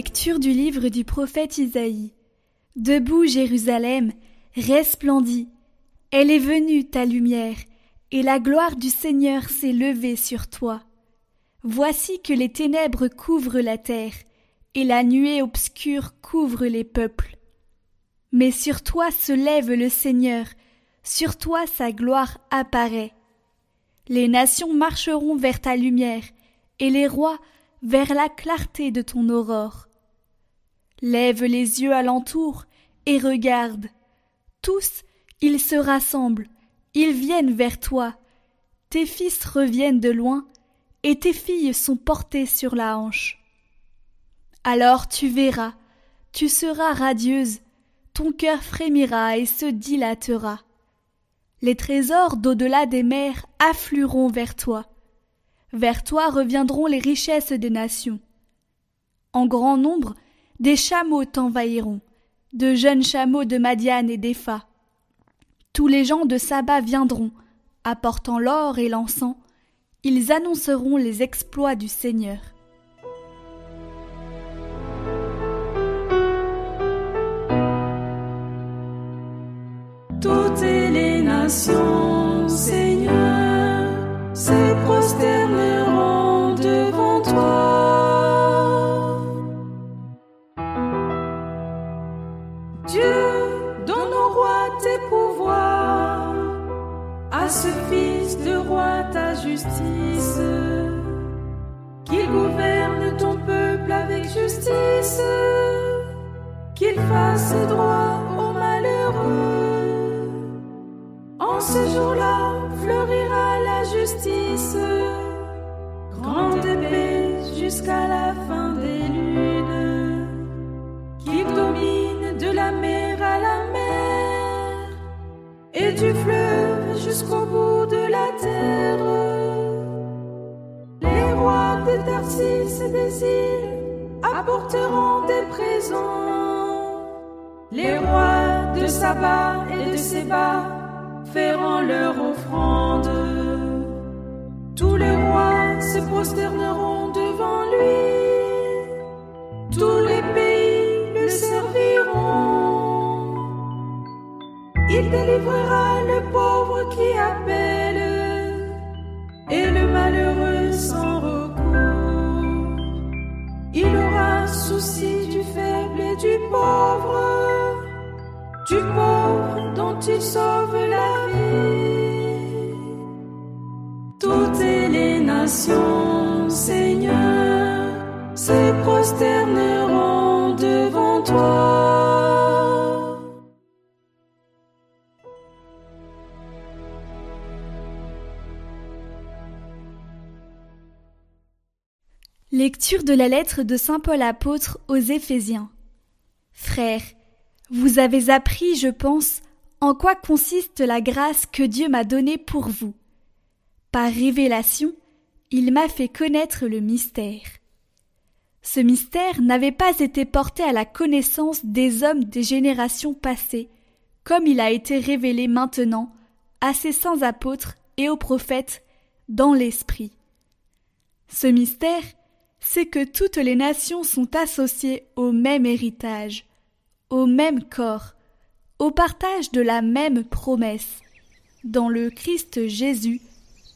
Lecture du livre du prophète Isaïe. Debout Jérusalem, resplendis. Elle est venue ta lumière, et la gloire du Seigneur s'est levée sur toi. Voici que les ténèbres couvrent la terre, et la nuée obscure couvre les peuples. Mais sur toi se lève le Seigneur, sur toi sa gloire apparaît. Les nations marcheront vers ta lumière, et les rois vers la clarté de ton aurore. Lève les yeux alentour et regarde. Tous, ils se rassemblent, ils viennent vers toi. Tes fils reviennent de loin, et tes filles sont portées sur la hanche. Alors tu verras, tu seras radieuse, ton cœur frémira et se dilatera. Les trésors d'au-delà des mers afflueront vers toi. Vers toi reviendront les richesses des nations. En grand nombre, des chameaux t'envahiront, de jeunes chameaux de Madiane et d'Epha. Tous les gens de Saba viendront, apportant l'or et l'encens, ils annonceront les exploits du Seigneur. Toutes les nations, qu'il fasse droit aux malheureux. En ce jour-là fleurira la justice, grande paix jusqu'à la fin des lunes, qu'il domine de la mer à la mer et du fleuve jusqu'au bout de la terre. Les rois des Tarsis et des îles apporteront des présents. Les rois de Saba et de Séba feront leur offrande. Tous les rois se prosterneront devant lui. Tous les pays le serviront. Il délivrera le pauvre qui appelle pauvre dont il sauve la vie. Toutes les nations, Seigneur, se prosterneront devant toi. Lecture de la lettre de Saint Paul apôtre aux Éphésiens. Frères, vous avez appris, je pense, en quoi consiste la grâce que Dieu m'a donnée pour vous? Par révélation, il m'a fait connaître le mystère. Ce mystère n'avait pas été porté à la connaissance des hommes des générations passées, comme il a été révélé maintenant à ses saints apôtres et aux prophètes dans l'Esprit. Ce mystère, c'est que toutes les nations sont associées au même héritage, au même corps, au partage de la même promesse, dans le Christ Jésus,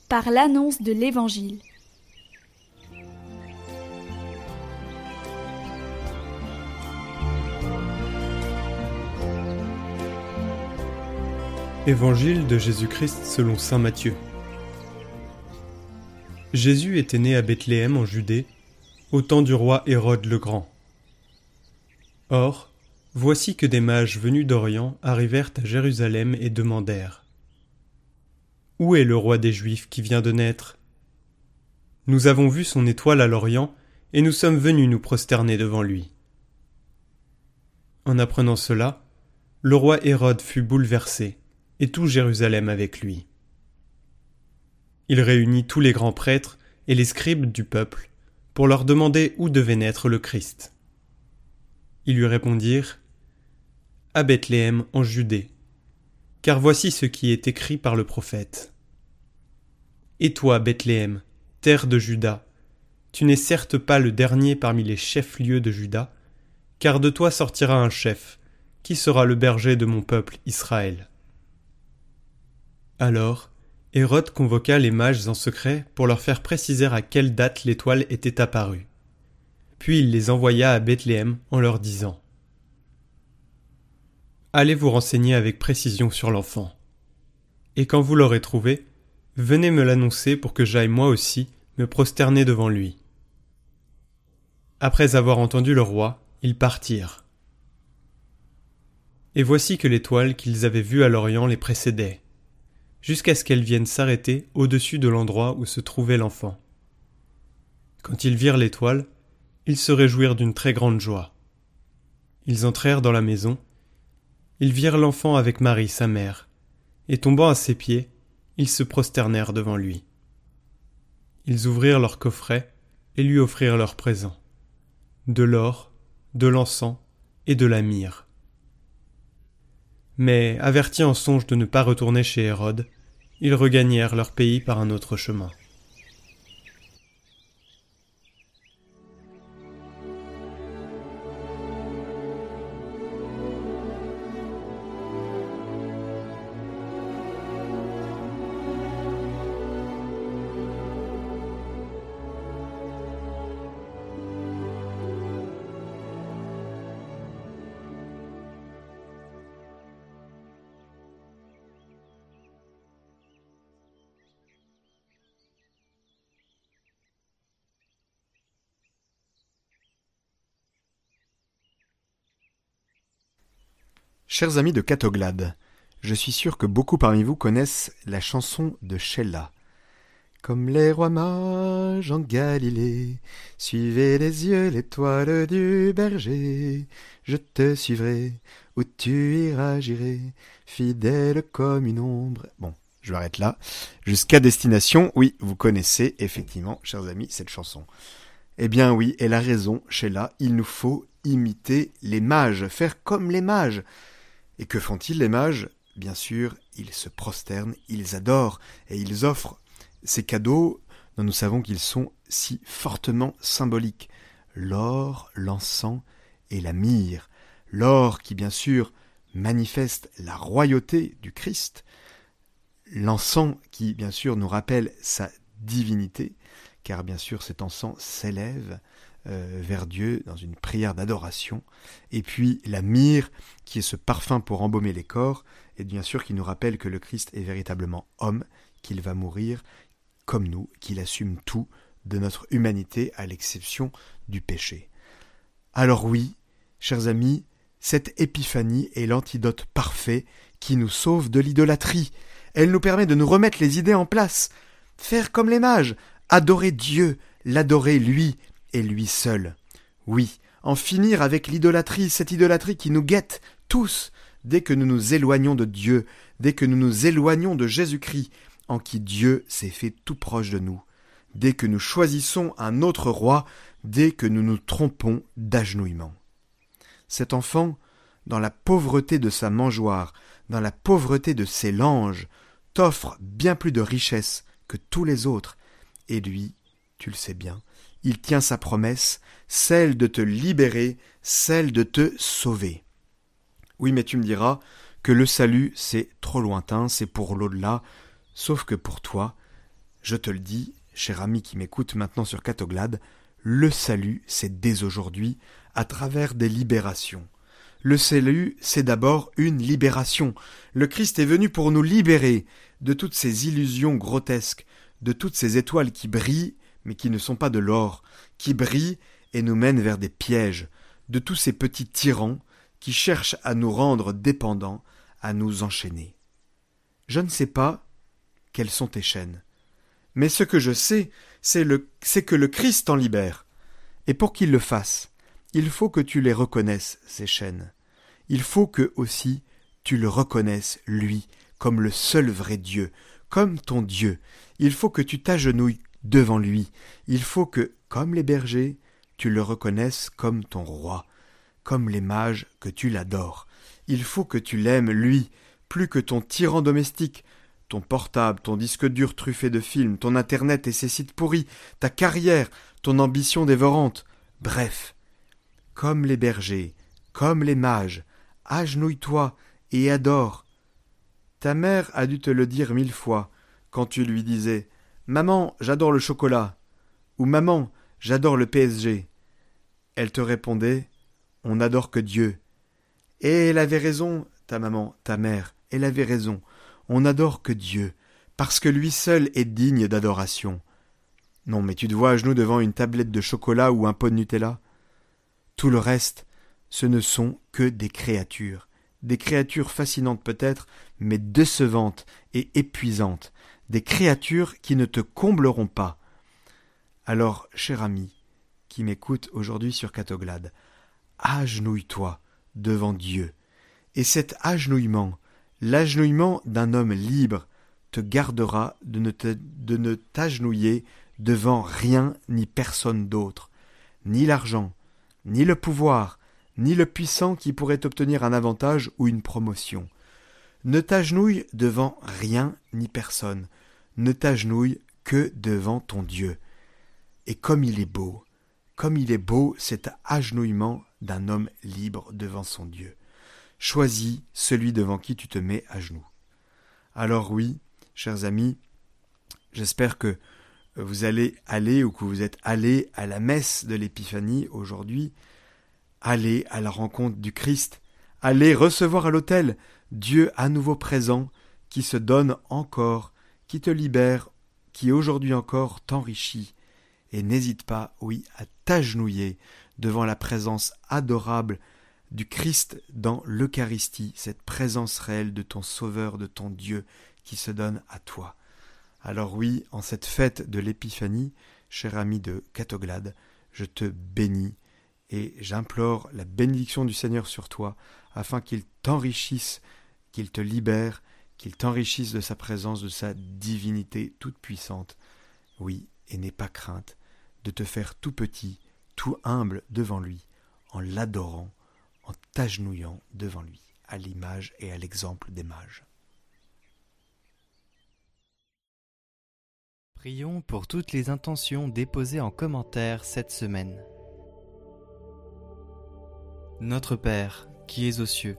par l'annonce de l'Évangile. Évangile de Jésus-Christ selon Saint Matthieu. Jésus était né à Bethléem en Judée, au temps du roi Hérode le Grand. Or, voici que des mages venus d'Orient arrivèrent à Jérusalem et demandèrent Où est le roi des Juifs qui vient de naître? Nous avons vu son étoile à l'Orient, et nous sommes venus nous prosterner devant lui. En apprenant cela, le roi Hérode fut bouleversé, et tout Jérusalem avec lui. Il réunit tous les grands prêtres et les scribes du peuple pour leur demander où devait naître le Christ. Ils lui répondirent À Bethléem en Judée, car voici ce qui est écrit par le prophète. Et toi, Bethléem, terre de Juda, tu n'es certes pas le dernier parmi les chefs-lieux de Juda, car de toi sortira un chef, qui sera le berger de mon peuple Israël. Alors, Hérode convoqua les mages en secret pour leur faire préciser à quelle date l'étoile était apparue. Puis il les envoya à Bethléem en leur disant Allez vous renseigner avec précision sur l'enfant. Et quand vous l'aurez trouvé, venez me l'annoncer pour que j'aille moi aussi me prosterner devant lui. Après avoir entendu le roi, ils partirent. Et voici que l'étoile qu'ils avaient vue à l'Orient les précédait, jusqu'à ce qu'elle vienne s'arrêter au-dessus de l'endroit où se trouvait l'enfant. Quand ils virent l'étoile, ils se réjouirent d'une très grande joie. Ils entrèrent dans la maison, ils virent l'enfant avec Marie, sa mère, et tombant à ses pieds, ils se prosternèrent devant lui. Ils ouvrirent leur coffret et lui offrirent leurs présents de l'or, de l'encens et de la myrrhe. Mais, avertis en songe de ne pas retourner chez Hérode, ils regagnèrent leur pays par un autre chemin. Chers amis de Catoglade, je suis sûr que beaucoup parmi vous connaissent la chanson de Sheila. Comme les rois mages en Galilée, suivez les yeux l'étoile du berger. Je te suivrai, où tu iras, j'irai, fidèle comme une ombre. Bon, je m'arrête là. Jusqu'à destination, oui, vous connaissez effectivement, chers amis, cette chanson. Eh bien oui, elle a raison, Sheila, il nous faut imiter les mages, faire comme les mages. Et que font-ils les mages? Bien sûr, ils se prosternent, ils adorent, et ils offrent ces cadeaux dont nous savons qu'ils sont si fortement symboliques. L'or, l'encens et la myrrhe. L'or qui, bien sûr, manifeste la royauté du Christ. L'encens qui, bien sûr, nous rappelle sa divinité, car bien sûr cet encens s'élève vers Dieu dans une prière d'adoration, et puis la myrrhe, qui est ce parfum pour embaumer les corps, et bien sûr qui nous rappelle que le Christ est véritablement homme, qu'il va mourir comme nous, qu'il assume tout de notre humanité à l'exception du péché. Alors oui, chers amis, cette épiphanie est l'antidote parfait qui nous sauve de l'idolâtrie. Elle nous permet de nous remettre les idées en place, faire comme les mages, adorer Dieu, l'adorer lui, et lui seul. Oui, en finir avec l'idolâtrie, cette idolâtrie qui nous guette tous dès que nous nous éloignons de Dieu, dès que nous nous éloignons de Jésus-Christ, en qui Dieu s'est fait tout proche de nous, dès que nous choisissons un autre roi, dès que nous nous trompons d'agenouillement. Cet enfant, dans la pauvreté de sa mangeoire, dans la pauvreté de ses langes, t'offre bien plus de richesses que tous les autres, et lui, tu le sais bien, il tient sa promesse, celle de te libérer, celle de te sauver. Oui, mais tu me diras que le salut, c'est trop lointain, c'est pour l'au-delà, sauf que pour toi, je te le dis, cher ami qui m'écoute maintenant sur Catoglade, le salut, c'est dès aujourd'hui, à travers des libérations. Le salut, c'est d'abord une libération. Le Christ est venu pour nous libérer de toutes ces illusions grotesques, de toutes ces étoiles qui brillent mais qui ne sont pas de l'or, qui brillent et nous mènent vers des pièges, de tous ces petits tyrans qui cherchent à nous rendre dépendants, à nous enchaîner. Je ne sais pas quelles sont tes chaînes, mais ce que je sais, c'est que le Christ t'en libère. Et pour qu'il le fasse, il faut que tu les reconnaisses, ces chaînes. Il faut que aussi tu le reconnaisses, lui, comme le seul vrai Dieu, comme ton Dieu. Il faut que tu t'agenouilles devant lui. Il faut que, comme les bergers, tu le reconnaisses comme ton roi, comme les mages que tu l'adores. Il faut que tu l'aimes, lui, plus que ton tyran domestique, ton portable, ton disque dur truffé de films, ton internet et ses sites pourris, ta carrière, ton ambition dévorante. Bref, comme les bergers, comme les mages, agenouille-toi et adore. Ta mère a dû te le dire mille fois quand tu lui disais Maman, j'adore le chocolat ou Maman, j'adore le PSG. Elle te répondait On n'adore que Dieu. Et elle avait raison, ta maman, ta mère, elle avait raison. On n'adore que Dieu, parce que lui seul est digne d'adoration. Non, mais tu te vois à genoux devant une tablette de chocolat ou un pot de Nutella? Tout le reste, ce ne sont que des créatures. Des créatures fascinantes peut-être, mais décevantes et épuisantes. Des créatures qui ne te combleront pas. Alors, cher ami, qui m'écoute aujourd'hui sur Catoglade, agenouille-toi devant Dieu. Et cet agenouillement, l'agenouillement d'un homme libre, te gardera de ne, de ne t'agenouiller devant rien ni personne d'autre, ni l'argent, ni le pouvoir, ni le puissant qui pourrait obtenir un avantage ou une promotion. Ne t'agenouille devant rien ni personne, ne t'agenouille que devant ton Dieu. Et comme il est beau, comme il est beau cet agenouillement d'un homme libre devant son Dieu. Choisis celui devant qui tu te mets à genoux. Alors oui, chers amis, j'espère que vous allez aller ou que vous êtes allés à la messe de l'Épiphanie aujourd'hui, allez à la rencontre du Christ, allez recevoir à l'autel Dieu à nouveau présent, qui se donne encore, qui te libère, qui aujourd'hui encore t'enrichit, et n'hésite pas, oui, à t'agenouiller devant la présence adorable du Christ dans l'Eucharistie, cette présence réelle de ton Sauveur, de ton Dieu qui se donne à toi. Alors oui, en cette fête de l'Épiphanie, cher ami de Catoglade, je te bénis et j'implore la bénédiction du Seigneur sur toi, afin qu'il t'enrichisse, qu'il te libère, qu'il t'enrichisse de sa présence, de sa divinité toute puissante. Oui, et n'aie pas crainte, de te faire tout petit, tout humble devant lui, en l'adorant, en t'agenouillant devant lui, à l'image et à l'exemple des mages. Prions pour toutes les intentions déposées en commentaire cette semaine. Notre Père, qui es aux cieux,